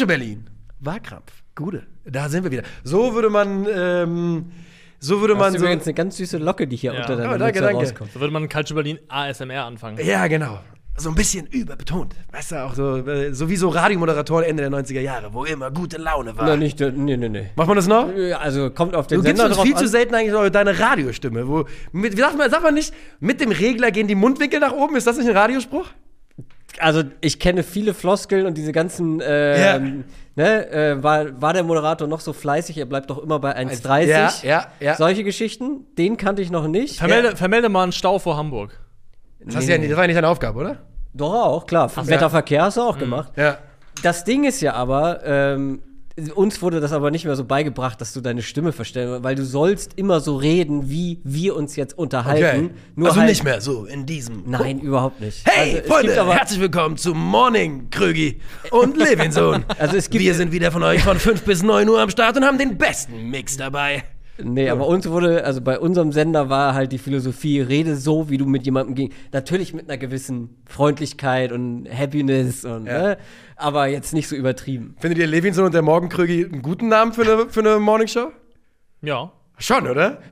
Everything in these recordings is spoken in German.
Calcio Berlin. Wahlkampf. Gute. Da sind wir wieder. So würde man, ähm, so würde Das man ist so. übrigens eine ganz süße Locke, die hier Ja. unter deiner Oh, danke, rauskommt. So würde man Culture Berlin ASMR anfangen. Ja, genau. So ein bisschen überbetont. Weißt du, auch so, äh, so wie so Radiomoderatoren Ende der 90er Jahre, wo immer gute Laune war. Na, nicht, nee, nee, nee. Macht man das noch? Ja, Also kommt auf den Du gibst Sender uns drauf viel an. zu selten eigentlich deine Radiostimme. Wo, mit, wie sagt man, sagt man nicht, mit dem Regler gehen die Mundwinkel nach oben? Ist das nicht ein Radiospruch? Also ich kenne viele Floskeln und diese ganzen, äh, Ja. ne, äh, war, war der Moderator noch so fleißig, er bleibt doch immer bei 1,30. Ja, ja, ja. Solche Geschichten, den kannte ich noch nicht. Vermelde, vermelde mal einen Stau vor Hamburg. Das, hast du ja, nicht- das war ja nicht deine Aufgabe, oder? Doch auch, klar. Wetterverkehr hast du Mhm. auch gemacht. Ja. Das Ding ist ja aber, ähm, uns wurde das aber nicht mehr so beigebracht, dass du deine Stimme verstellen, weil du sollst immer so reden, wie wir uns jetzt unterhalten. Nur also halt, nicht mehr so in diesem. Nein, überhaupt nicht. Hey, Also, Freunde, aber, herzlich willkommen zu Morning, Krögi und Levinson. Also es gibt- Wir sind wieder von euch von 5 bis 9 Uhr am Start und haben den besten Mix dabei. Nee, aber uns wurde, also bei unserem Sender war halt die Philosophie, rede so, wie du mit jemandem ging. Natürlich mit einer gewissen Freundlichkeit und Happiness und, Ja. ne? Aber jetzt nicht so übertrieben. Findet ihr Levinson und der Morgenkrögi einen guten Namen für eine, für eine Morningshow? Ja. Schon, oder?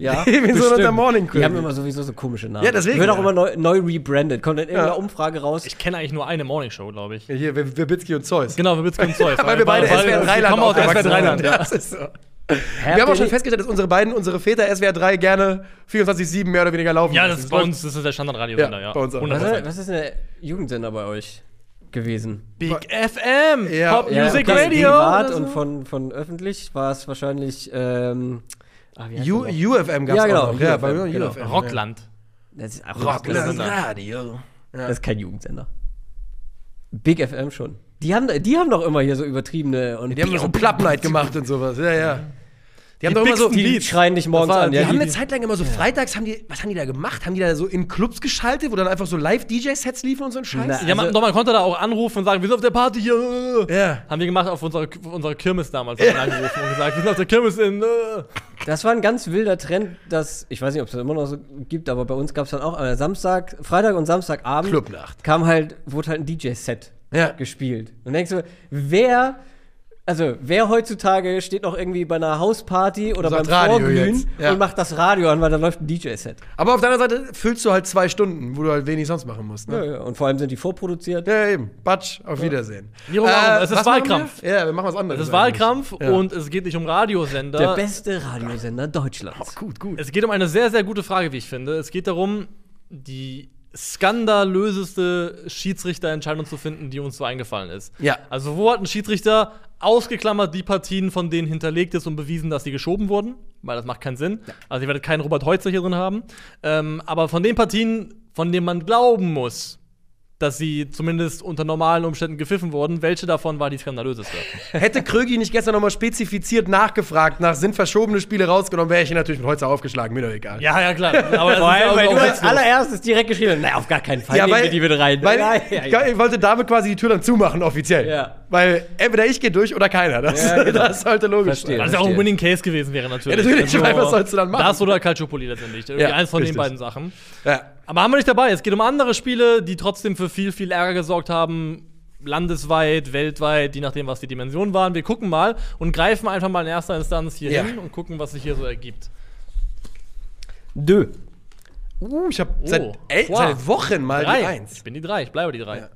Ja. So bestimmt. unter Morning Die haben immer sowieso so komische Namen. Ja, deswegen, Wird auch immer neu, neu rebrandet. Kommt in irgendeiner Ja. Umfrage raus. Ich kenne eigentlich nur eine Morningshow, glaube ich. Ja, hier, Wir- Wirbitski und Zeus. Genau, wir Witzke und Zeus. Weil wir beide SWR 3 Wir Land kommen aus SWR aufgewachsen 3 Land, sind. ja. Das ist so. Wir haben auch schon festgestellt, dass unsere beiden, unsere Väter SWR 3 gerne 24-7 mehr oder weniger laufen. Ja, lassen. das ist bei uns, das ist der Standardradiosender, Ja, ja. bei uns auch. 100%. was, ist, was ist denn der Jugendsender bei euch gewesen? Big FM, Ja. Pop Ja, Music okay, Radio. Privat so. und von, von öffentlich war es wahrscheinlich. Ähm, ah, U? UFM gab es Ja, genau, auch noch. Ja, UFM, bei genau. UFM. Rockland. Das ist, Rockland das, Radio. das ist kein Jugendsender. Big FM schon. Die haben, die haben doch immer hier so übertriebene und Die haben so Club Night gemacht und sowas. Ja, ja. Die haben doch immer so. die Die, schreien dich morgens war- an. die Ja, haben die, eine Zeit lang immer so freitags, haben die, was haben die da gemacht? Haben die da so in Clubs geschaltet, wo dann einfach so Live-DJ-Sets liefen und so ein Scheiß? Na, Ja, man, Also- doch, man konnte da auch anrufen und sagen, wir sind auf der Party hier. Ja. Haben wir gemacht auf unserer, auf unserer Kirmes damals. Haben wir angerufen und gesagt, wir sind auf der Kirmes in. Äh. das war ein ganz wilder Trend, dass, ich weiß nicht, ob es das immer noch so gibt, aber bei uns gab es dann auch Samstag, Freitag und Samstagabend Clubnacht. kam halt, wurde halt ein DJ-Set Ja. gespielt. Und denkst du, wer, also wer heutzutage steht noch irgendwie bei einer Hausparty oder Sagt beim Radio Vorglühen ja. und macht das Radio an, weil da läuft ein DJ-Set. Aber auf der anderen Seite füllst du halt zwei Stunden, wo du halt wenig sonst machen musst. Ja, Ne? ja. Und vor allem sind die vorproduziert. Ja, eben. Batsch, auf Wiedersehen. Äh, Wie rum auch, es ist Wahlkampf. Wir? Ja, wir machen was anderes. Es ist Wahlkampf. Ja. und es geht nicht um Radiosender. Der beste Radiosender Deutschlands. Gut, gut. Es geht um eine sehr, sehr gute Frage, wie ich finde. Es geht darum, die skandalöseste Schiedsrichterentscheidung zu finden, die uns so eingefallen ist. Ja. Also, wo hat ein Schiedsrichter ausgeklammert die Partien, von denen hinterlegt ist und bewiesen, dass sie geschoben wurden? Weil das macht keinen Sinn. Also, ihr werdet keinen Robert Heutzer hier drin haben. Ähm, aber von den Partien, von denen man glauben muss, dass sie zumindest unter normalen Umständen gepfiffen wurden, welche davon war die skandalöseste? Hätte Krögi nicht gestern nochmal spezifiziert nachgefragt, nach sind verschobene Spiele rausgenommen, wäre ich ihn natürlich mit Holzer aufgeschlagen. Mir doch egal. ja, ja, klar. Aber das Vor ist allem, weil du als allererstes direkt geschrieben hast, na, auf gar keinen Fall nehmen wir die wieder rein. Weil Nein, ich, ja, ich wollte damit quasi die Tür dann zumachen, offiziell. Ja. Weil entweder ich gehe durch oder keiner. Das, Ja, genau. das sollte logisch sein. Was ja auch ein. Winning Case gewesen wäre natürlich. Ja, natürlich, weil was sollst du dann machen? Das oder Calciopoli letztendlich. Irgendwie Ja, eins von richtig. den beiden Sachen. Ja. Aber haben wir nicht dabei. Es geht um andere Spiele, die trotzdem für viel, viel Ärger gesorgt haben. Landesweit, weltweit, je nachdem, was die Dimensionen waren. Wir gucken mal und greifen einfach mal in erster Instanz hier Ja. hin und gucken, was sich hier so ergibt. Dö. Uh, ich habe Oh. seit, seit Wochen mal die Ich Eins. bin die drei, ich bleibe die drei. Ja.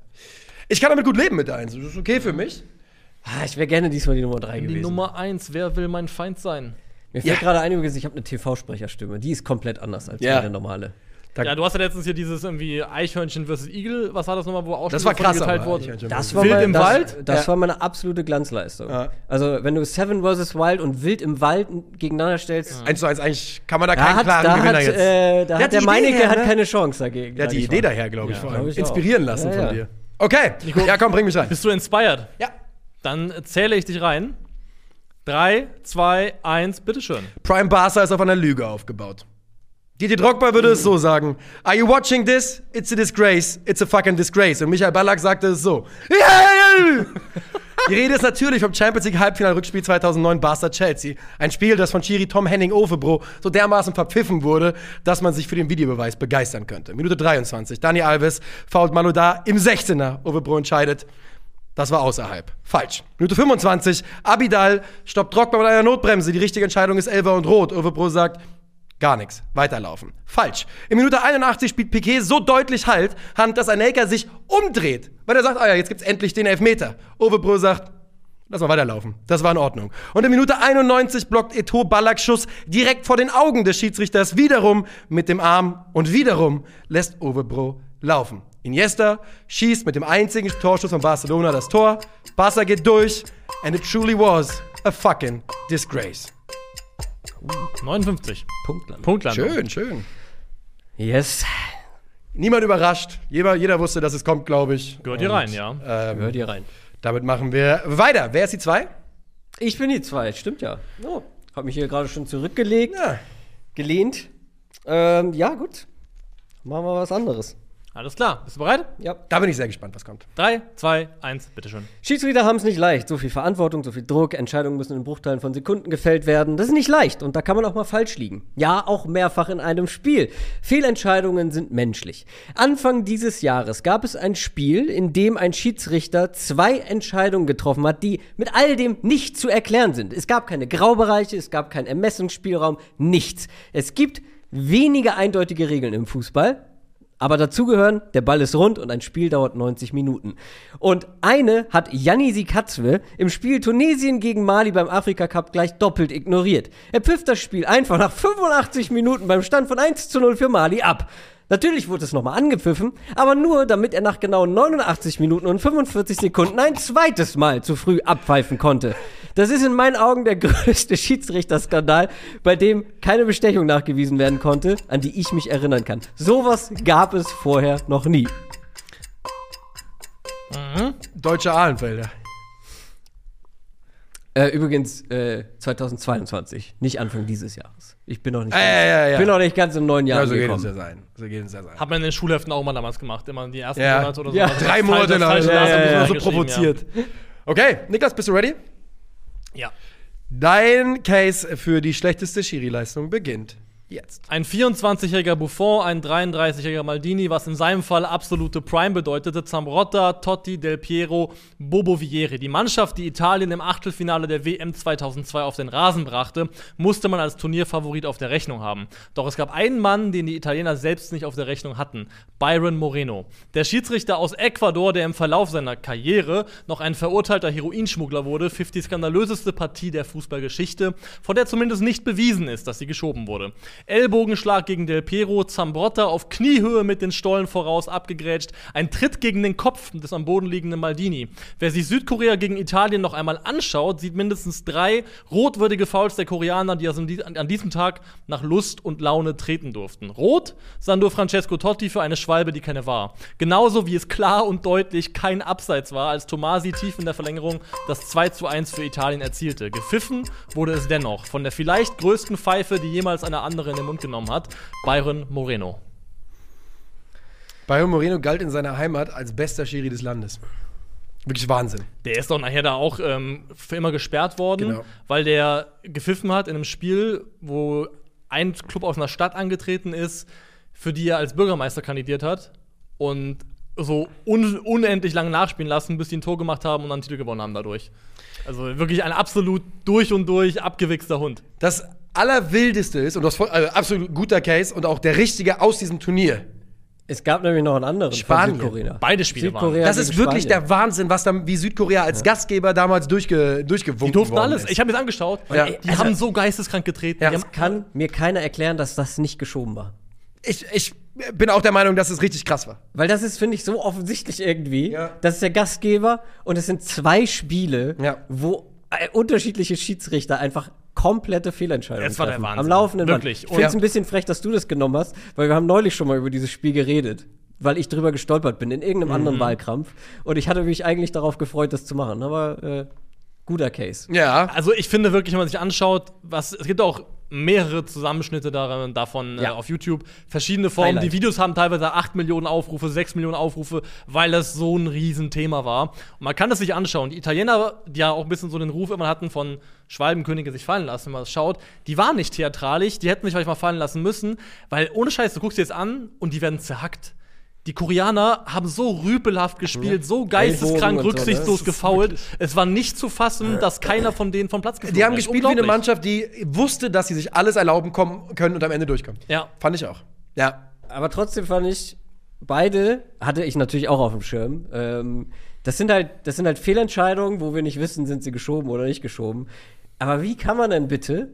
Ich kann damit gut leben mit der Eins. Das ist okay für mich. Ah, ich wäre gerne diesmal die Nummer 3 Die gewesen. Nummer eins, wer will mein Feind sein? Mir fällt Ja. gerade ein, übrigens, ich habe eine TV-Sprecherstimme. Die ist komplett anders als Ja. meine normale. Da- Ja, du hast ja letztens hier dieses irgendwie Eichhörnchen vs. Igel, was war das nochmal, wo auch Das war krass, geteilt wurde? Das war, Wild mein, im das, Wald? Das Ja. war meine absolute Glanzleistung. Ja. Also, wenn du Seven vs. Wild und Wild im Wald gegeneinander stellst, Eins zu eins, eigentlich kann man da da keinen hat, klaren da Gewinner hat, jetzt. äh, da Der hat hat der die Meinecke Idee her, hat ne? keine Chance dagegen. Der hat die Idee daher, glaube ich, Ja, vor allem. ich. Inspirieren lassen Ja, von ja. dir. Okay, ja, komm, bring mich rein. Bist du inspired? Ja. Dann zähle ich dich rein. Drei, zwei, eins, bitteschön. Prime Barca ist auf einer Lüge aufgebaut. Didi Drogba würde es so sagen: Are you watching this? It's a disgrace. It's a fucking disgrace. Und Michael Ballack sagte es so: Yeah! Die Rede ist natürlich vom Champions League Halbfinal-Rückspiel 2009 Barca-Chelsea. Ein Spiel, das von Chiri Tom Henning Ovebro so dermaßen verpfiffen wurde, dass man sich für den Videobeweis begeistern könnte. Minute 23. Dani Alves fault Malouda im 16er. Ovebro entscheidet. Das war außerhalb. Falsch. Minute 25. Abidal stoppt Drogba mit einer Notbremse. Die richtige Entscheidung ist Elfer und Rot. Överbro sagt, gar nichts. Weiterlaufen. Falsch. In Minute 81 spielt Piquet so deutlich Halt, Hand, dass Anelka sich umdreht. Weil er sagt, ah ja, jetzt gibt's endlich den Elfmeter. Överbro sagt, lass mal weiterlaufen. Das war in Ordnung. Und in Minute 91 blockt Eto Ballack Schuss direkt vor den Augen des Schiedsrichters wiederum mit dem Arm und wiederum lässt Overbro laufen. Iniesta schießt mit dem einzigen Torschuss von Barcelona das Tor. Barca geht durch. And it truly was a fucking disgrace. 59. Punktland. Punktland. Schön, schön. Yes. Niemand überrascht. Jeder, jeder wusste, dass es kommt, glaube ich. Gehört hier Und, rein, ja. Ähm, Hört ihr rein. damit machen wir weiter. Wer ist die zwei? Ich bin die zwei, stimmt ja. Oh, hab mich hier gerade schon zurückgelegt, Ja. gelehnt. Ähm, ja, gut. Machen wir was anderes. Alles klar. Bist du bereit? Ja. Da bin ich sehr gespannt, was kommt. 3, 2, 1, bitteschön. Schiedsrichter haben es nicht leicht. So viel Verantwortung, so viel Druck, Entscheidungen müssen in Bruchteilen von Sekunden gefällt werden. Das ist nicht leicht und da kann man auch mal falsch liegen. Ja, auch mehrfach in einem Spiel. Fehlentscheidungen sind menschlich. Anfang dieses Jahres gab es ein Spiel, in dem ein Schiedsrichter zwei Entscheidungen getroffen hat, die mit all dem nicht zu erklären sind. Es gab keine Graubereiche, es gab keinen Ermessungsspielraum, nichts. Es gibt wenige eindeutige Regeln im Fußball. Aber dazu gehören, der Ball ist rund und ein Spiel dauert 90 Minuten. Und eine hat Janni Sikatwe im Spiel Tunesien gegen Mali beim Afrika Cup gleich doppelt ignoriert. Er pfifft das Spiel einfach nach 85 Minuten beim Stand von 1 zu 0 für Mali ab. Natürlich wurde es nochmal angepfiffen, aber nur, damit er nach genau 89 Minuten und 45 Sekunden ein zweites Mal zu früh abpfeifen konnte. Das ist in meinen Augen der größte Schiedsrichterskandal, bei dem keine Bestechung nachgewiesen werden konnte, an die ich mich erinnern kann. Sowas gab es vorher noch nie. Deutsche Ahlenfelder. Äh, übrigens äh, 2022, nicht Anfang dieses Jahres. Ich bin noch nicht, Ah, ganz, ja, ja, ja. bin noch nicht ganz im neuen Jahr Ja, so geht es ja sein. So geht es ja sein. Hat man in den Schulheften auch mal damals gemacht. Immer die ersten Ja. Monate oder so. Ja. Also Drei Monate lang. Ja, Datum ja, ja, so provoziert. Okay, Niklas, bist du ready? Ja. ja. Dein Case für die schlechteste Schiri-Leistung beginnt jetzt. Ein 24-jähriger Buffon, ein 33-jähriger Maldini, was in seinem Fall absolute Prime bedeutete. Zambrotta, Totti, Del Piero, Bobo Vieri. Die Mannschaft, die Italien im Achtelfinale der WM 2002 auf den Rasen brachte, musste man als Turnierfavorit auf der Rechnung haben. Doch es gab einen Mann, den die Italiener selbst nicht auf der Rechnung hatten. Byron Moreno. Der Schiedsrichter aus Ecuador, der im Verlauf seiner Karriere noch ein verurteilter Heroinschmuggler wurde, pfiff die skandalöseste Partie der Fußballgeschichte, von der zumindest nicht bewiesen ist, dass sie geschoben wurde. Ellbogenschlag gegen Del Piero, Zambrotta auf Kniehöhe mit den Stollen voraus abgegrätscht, ein Tritt gegen den Kopf des am Boden liegenden Maldini. Wer sich Südkorea gegen Italien noch einmal anschaut, sieht mindestens drei rotwürdige Fouls der Koreaner, die also an diesem Tag nach Lust und Laune treten durften. Rot sah nur Francesco Totti für eine Schwalbe, die keine war. Genauso wie es klar und deutlich kein Abseits war, als Tomasi tief in der Verlängerung das 2 zu 1 für Italien erzielte. Gepfiffen wurde es dennoch von der vielleicht größten Pfeife, die jemals eine andere in den Mund genommen hat, Byron Moreno. Byron Moreno galt in seiner Heimat als bester Schiri des Landes. Wirklich Wahnsinn. Der ist doch nachher da auch ähm, für immer gesperrt worden, Genau. weil der gepfiffen hat in einem Spiel, wo ein Club aus einer Stadt angetreten ist, für die er als Bürgermeister kandidiert hat und so un unendlich lange nachspielen lassen, bis die ein Tor gemacht haben und dann einen Titel gewonnen haben dadurch. Also wirklich ein absolut durch und durch abgewichster Hund. Das Allerwildeste ist, und das voll, also absolut guter Case und auch der richtige aus diesem Turnier. Es gab nämlich noch einen anderen Spanien. von Südkorea. Beide Spiele waren. Südkorea Das gegen ist wirklich Spanien. der Wahnsinn, was dann wie Südkorea als Gastgeber damals durchge, durchgewunken Die durften alles. Ist. Ich habe mir das angeschaut. Ja. Die Also- haben so geisteskrank getreten. Ja. Das Kann mir keiner erklären, dass das nicht geschoben war. ich, ich bin auch der Meinung, dass es richtig krass war. Weil das ist, finde ich, so offensichtlich irgendwie. Ja. Das ist der Gastgeber und es sind zwei Spiele, Ja. wo äh, unterschiedliche Schiedsrichter einfach komplette Fehlentscheidungen Das war der. Wahnsinn. Am laufenden Wirklich. Band. Ich finde es ein bisschen frech, dass du das genommen hast, weil wir haben neulich schon mal über dieses Spiel geredet. Weil ich drüber gestolpert bin in irgendeinem Mhm. anderen Wahlkampf. Und ich hatte mich eigentlich darauf gefreut, das zu machen. Aber äh, guter Case. Ja. Also ich finde wirklich, wenn man sich anschaut, was es gibt auch mehrere Zusammenschnitte daran, davon äh, Ja. auf YouTube, verschiedene Formen. Highlight. Die Videos haben teilweise 8 Millionen Aufrufe, 6 Millionen Aufrufe, weil das so ein Riesenthema war. Und man kann das sich anschauen. Die Italiener, die ja auch ein bisschen so den Ruf immer hatten von Schwalbenkönige sich fallen lassen, wenn man das schaut, die waren nicht theatralisch, die hätten sich vielleicht mal fallen lassen müssen, weil ohne Scheiß, du guckst dir jetzt an und die werden zerhackt. Die Koreaner haben so rüpelhaft gespielt, so geisteskrank so, ne? rücksichtslos ist gefault. Es war nicht zu fassen, dass keiner von denen vom Platz geflogen Die haben ist. gespielt wie eine. Mannschaft, die wusste, dass sie sich alles erlauben kommen, können und am Ende durchkommen. Ja. Fand ich auch. Ja. Aber trotzdem fand ich, beide hatte ich natürlich auch auf dem Schirm. Ähm, das, sind halt, das sind halt Fehlentscheidungen, wo wir nicht wissen, sind sie geschoben oder nicht geschoben. Aber wie kann man denn bitte,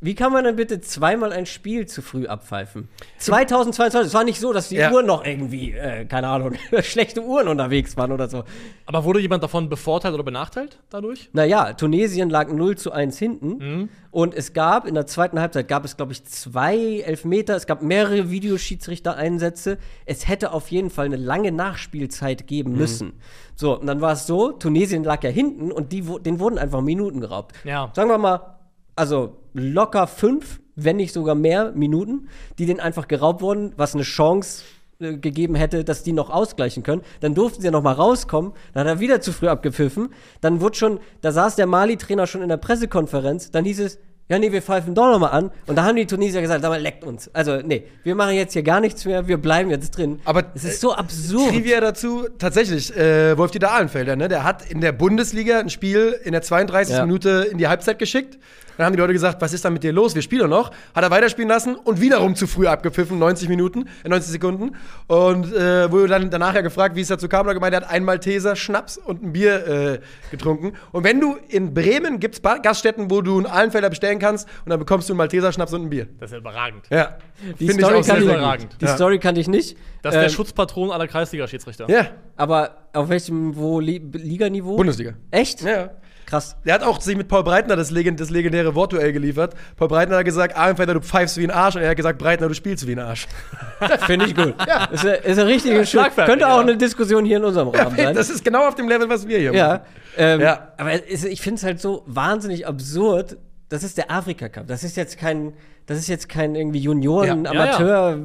wie kann man denn bitte zweimal ein Spiel zu früh abpfeifen? 2022, es war nicht so, dass die Ja. Uhren noch irgendwie, äh, keine Ahnung, schlechte Uhren unterwegs waren oder so. Aber wurde jemand davon bevorteilt oder benachteilt dadurch? Naja, Tunesien lag 0 zu 1 hinten. Mhm. Und es gab in der zweiten Halbzeit gab es, glaube ich, zwei Elfmeter. Es gab mehrere Videoschiedsrichter-Einsätze. Es hätte auf jeden Fall eine lange Nachspielzeit geben Mhm. müssen. So, und dann war es so, Tunesien lag ja hinten und die, denen wurden einfach Minuten geraubt. Ja. Sagen wir mal, also locker fünf, wenn nicht sogar mehr Minuten, die denen einfach geraubt wurden, was eine Chance äh, gegeben hätte, dass die noch ausgleichen können. Dann durften sie ja noch mal rauskommen. Dann hat er wieder zu früh abgepfiffen. Dann wurde schon, da saß der Mali-Trainer schon in der Pressekonferenz. Dann hieß es, ja, nee, wir pfeifen doch noch mal an. Und da haben die Tunesier gesagt, sag mal, leckt uns. Also, nee, wir machen jetzt hier gar nichts mehr, wir bleiben jetzt drin. Aber, es ist so absurd. Trivia dazu, tatsächlich, äh, Wolf-Dieter Ahlenfelder, ne, der hat in der Bundesliga ein Spiel in der 32. Ja. Minute in die Halbzeit geschickt. Dann haben die Leute gesagt, was ist da mit dir los? Wir spielen noch. Hat er weiterspielen lassen und wiederum zu früh abgepfiffen, 90 Minuten, äh, 90 Sekunden. Und äh, wurde dann danach ja gefragt, wie es dazu kam. Und er gemeint, er hat einen Malteser Schnaps und ein Bier äh, getrunken. Und wenn du in Bremen gibt's Ba- Gaststätten, wo du einen Ahlenfelder bestellen kannst und dann bekommst du einen Malteser Schnaps und ein Bier. Das ist ja überragend. Ja. Die Finde ich Story auch sehr, kann ich- sehr überragend. gut. Die Ja. Story kannte ich nicht. Das ist der Ähm, Schutzpatron aller Kreisliga-Schiedsrichter. Ja, Aber auf welchem wo, Li Liganiveau? Bundesliga. Echt? Ja. Krass. Der hat auch sich mit Paul Breitner das, legend das legendäre Wortduell geliefert. Paul Breitner hat gesagt, Ahlenfelder, du pfeifst wie ein Arsch. Und er hat gesagt, Breitner, du spielst wie ein Arsch. Finde ich gut. Ist, eine, ist eine richtige Schuld. Schlagfertig, Könnte auch ja. eine Diskussion hier in unserem Rahmen sein. das ist genau auf dem Level, was wir hier ja. machen. Ähm, Ja. Aber es, ich finde es halt so wahnsinnig absurd. Das ist der Afrika Cup. Das ist jetzt kein, das ist jetzt kein irgendwie Junioren, Ja. Ja,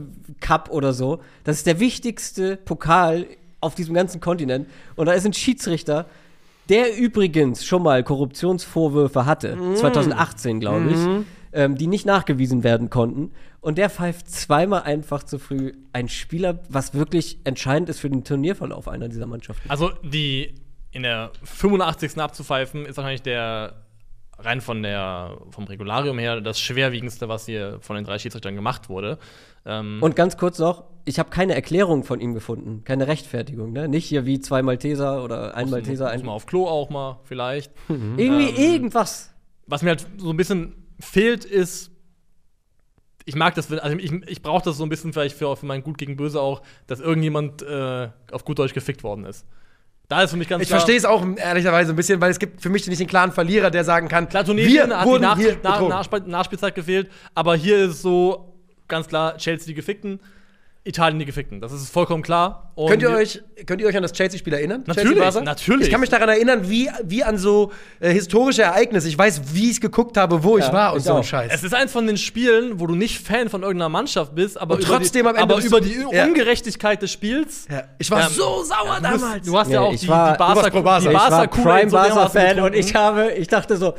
oder so. Das ist der wichtigste Pokal auf diesem ganzen Kontinent. Und da ist ein Schiedsrichter, der übrigens schon mal Korruptionsvorwürfe hatte, Mhm. 2018, glaube ich, ähm, die nicht nachgewiesen werden konnten. Und der pfeift zweimal einfach zu früh ein Spieler, was wirklich entscheidend ist für den Turnierverlauf einer dieser Mannschaften. Also die in der 85. abzupfeifen, ist wahrscheinlich der rein von der vom Regularium her das schwerwiegendste, was hier von den drei Schiedsrichtern gemacht wurde. Ähm, Und ganz kurz noch, ich habe keine Erklärung von ihm gefunden, keine Rechtfertigung, ne? Nicht hier wie zwei Malteser oder ein Malteser, muss ein mal auf Klo auch mal vielleicht. irgendwie ähm, irgendwas. Was mir halt so ein bisschen fehlt, ist, ich mag das, also ich, ich brauche das so ein bisschen vielleicht für, für mein Gut gegen Böse auch, dass irgendjemand äh, auf gut Deutsch gefickt worden ist. Da ist für mich ganz Ich klar. verstehe es auch ehrlicherweise ein bisschen, weil es gibt für mich nicht den klaren Verlierer, der sagen kann, Klar, Tunesien wir hat die wurden Nach hier Nach Nachspielzeit gefehlt, aber hier ist so ganz klar Chelsea die Gefickten, Italien die Gefickten. Das ist vollkommen klar. Und Könnt ihr, euch, könnt ihr euch an das Chelsea-Spiel erinnern? Natürlich, natürlich. Ich kann mich daran erinnern, wie, wie an so äh, historische Ereignisse. Ich weiß, wie ich geguckt habe, wo ich Ja, war und ich so ein. Scheiß. Es ist eins von den Spielen, wo du nicht Fan von irgendeiner Mannschaft bist, aber Und über trotzdem die, am Ende aber über die ja. Ungerechtigkeit des Spiels. ja. Ich war Ähm, so sauer Du, bist, damals. du hast ja auch ich die, war- die Barca, Barca. die Ich ich war Barca Prime Barca-Fan und ich habe ich dachte so,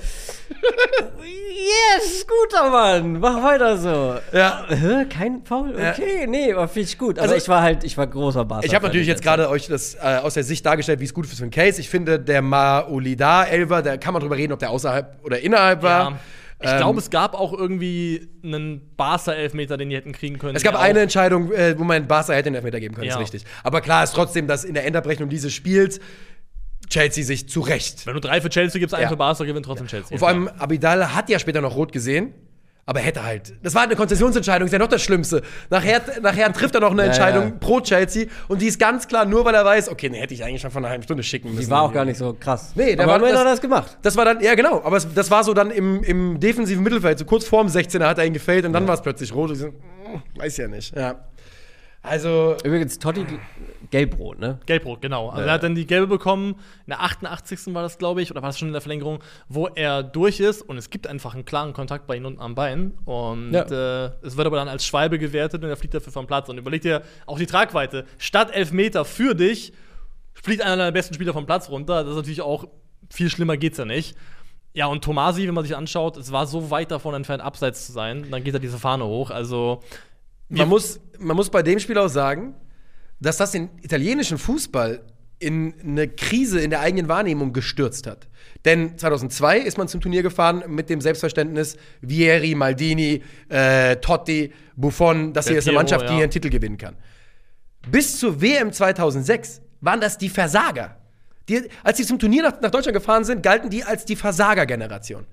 guter Mann, mach weiter so. Ja. Hä, kein Foul? Ja. Okay, nee, aber finde ich gut. Aber Also- ich war halt, ich war großer Barca. Ich habe natürlich jetzt gerade euch das äh, aus der Sicht dargestellt, wie es gut ist für einen Case. Ich finde, der Maolida Elver, da kann man drüber reden, ob der außerhalb oder innerhalb war. Ja. Ich Ähm, glaube, es gab auch irgendwie einen Barca-Elfmeter, den die hätten kriegen können. Es gab eine Entscheidung, äh, wo man Barca hätte den Elfmeter geben können, Ja. ist richtig. Aber klar ist trotzdem, dass in der Endabrechnung dieses Spiels Chelsea sich zu Recht. Wenn du drei für Chelsea gibst, einen Ja. für Barca, gewinnt trotzdem Chelsea. Und vor allem Abidal hat ja später noch rot gesehen. Aber er hätte halt. Das war eine Konzessionsentscheidung, ist ja noch das Schlimmste. Nachher, nachher trifft er noch eine Ja, Entscheidung ja. pro Chelsea und die ist ganz klar nur, weil er weiß, okay, den hätte ich eigentlich schon vor einer halben Stunde schicken müssen. Die war auch gar nicht so krass. Nee, der aber war- das- hat er das gemacht. Das war dann, ja genau, aber es, das war so dann im, im defensiven Mittelfeld, so kurz vorm 16er hat er ihn gefällt und dann war es plötzlich rot. Ich so, mm, weiß ja nicht. Ja. Also, Übrigens, Totti gelbrot, ne? Gelbrot, genau. Also er hat dann die gelbe bekommen. In der 88. war das, glaube ich, oder war das schon in der Verlängerung, wo er durch ist und es gibt einfach einen klaren Kontakt bei ihm unten am Bein. Und äh, es wird aber dann als Schwalbe gewertet und er fliegt dafür vom Platz. Und überleg dir auch die Tragweite. Statt Elfmeter für dich fliegt einer deiner besten Spieler vom Platz runter. Das ist natürlich auch viel schlimmer geht's ja nicht. Ja, und Tomasi, wenn man sich anschaut, es war so weit davon entfernt, abseits zu sein. Dann geht er diese Fahne hoch. Also, man muss, man muss bei dem Spiel auch sagen, dass das den italienischen Fußball in eine Krise in der eigenen Wahrnehmung gestürzt hat. Denn 2002 ist man zum Turnier gefahren mit dem Selbstverständnis, Vieri, Maldini, äh, Totti, Buffon, das hier ist eine Mannschaft, die ja. hier einen Titel gewinnen kann. Bis zur WM 2006 waren das die Versager. Die, als sie zum Turnier nach, nach Deutschland gefahren sind, galten die als die Versagergeneration.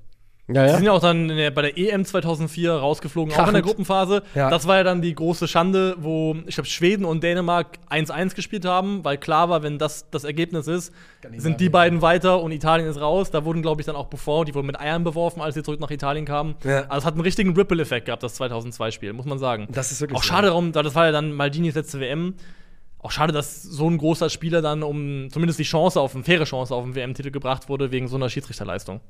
Ja, Die sind ja auch dann der, bei der EM 2004 rausgeflogen, auch in der Krachend. Gruppenphase. Ja. Das war ja dann die große Schande, wo ich glaube Schweden und Dänemark 1-1 gespielt haben, weil klar war, wenn das das Ergebnis ist, sind die beiden weiter und Italien ist raus. Da wurden glaube ich dann auch Buffon, die wurden mit Eiern beworfen, als sie zurück nach Italien kamen. Ja. Also es hat einen richtigen Ripple-Effekt gehabt, das 2002-Spiel, muss man sagen. Das ist wirklich auch schade darum, das war ja dann Maldinis letzte WM. Auch schade, dass so ein großer Spieler dann um zumindest die Chance auf eine faire Chance auf einen WM-Titel gebracht wurde wegen so einer Schiedsrichterleistung.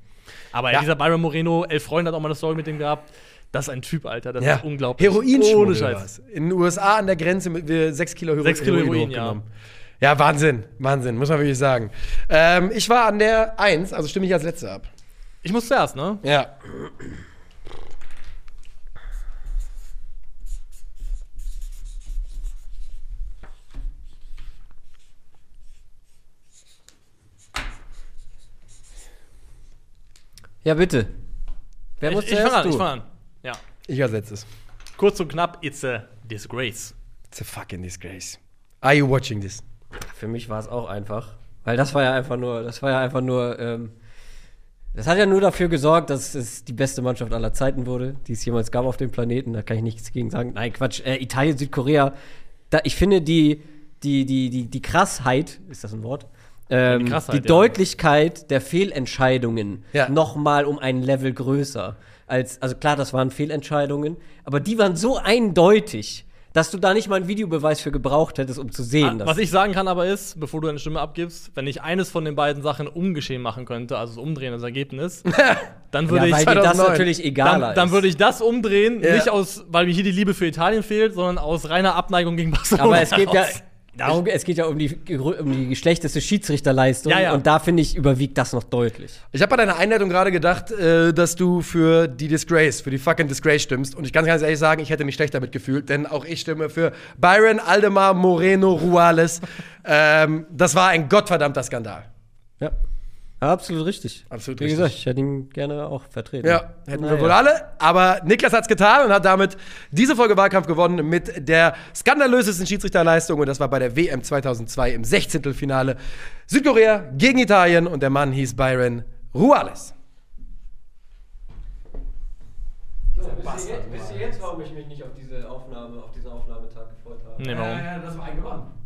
Aber Ja. dieser Byron Moreno, elf Freunde hat auch mal eine Story mit dem gehabt. Das ist ein Typ, Alter. Das ist unglaublich. Heroinschmuggel Ohne Scheiß. In den USA an der Grenze mit wir sechs Kilo, Hero Sechs Kilo Heroin, hochgenommen. Ja, Wahnsinn, Wahnsinn, muss man wirklich sagen. Ähm, ich war an der 1, also stimme ich als Letzte ab. Ich muss zuerst, ne? Ja. Ja, bitte. Wer muss ich ich zuerst? an, Du? ich fange an. Ja. Ich als Letztes. Kurz und knapp, it's a disgrace. It's a fucking disgrace. Are you watching this? Für mich war es auch einfach. Weil das war ja einfach nur, das war ja einfach nur, ähm, das hat ja nur dafür gesorgt, dass es die beste Mannschaft aller Zeiten wurde, die es jemals gab auf dem Planeten. Da kann ich nichts gegen sagen. Nein, Quatsch. Äh, Italien, Südkorea. Da, ich finde die, die, die, die, die Krassheit, ist das ein Wort? Ähm, die Krassheit, die ja. Deutlichkeit der Fehlentscheidungen Ja. noch mal um ein Level größer. Als, also klar, das waren Fehlentscheidungen, aber die waren so eindeutig, dass du da nicht mal einen Videobeweis für gebraucht hättest, um zu sehen. dass Was ich sagen kann aber ist, bevor du deine Stimme abgibst, wenn ich eines von den beiden Sachen ungeschehen machen könnte, also das Umdrehen das Ergebnis, dann würde ja, weil ich dir das 2009. natürlich egaler dann, dann würde ich das umdrehen, Ja. nicht aus, weil mir hier die Liebe für Italien fehlt, sondern aus reiner Abneigung gegen Barcelona. Aber es geht ja. Darum, es geht ja um die, um die geschlechteste Schiedsrichterleistung Ja, ja. und da finde ich überwiegt das noch deutlich. Ich habe bei deiner Einleitung gerade gedacht, äh, dass du für die Disgrace, für die fucking Disgrace stimmst. Und ich kann ganz ehrlich sagen, ich hätte mich schlecht damit gefühlt, denn auch ich stimme für Byron Aldemar Moreno Ruales. ähm, das war ein gottverdammter Skandal. Ja. Absolut richtig. Absolut Wie richtig. gesagt, ich hätte ihn gerne auch vertreten. Ja, hätten Naja. wir wohl alle. Aber Niklas hat's getan und hat damit diese Folge Wahlkampf gewonnen mit der skandalösesten Schiedsrichterleistung. Und das war bei der WM 2002 im 16. Finale. Südkorea gegen Italien und der Mann hieß Byron Ruales. Wisst ihr jetzt, warum ich mich nicht auf diese Aufnahme, auf diesen Aufnahmetag gefreut habe? Nee, warum? das war ein gewonnen.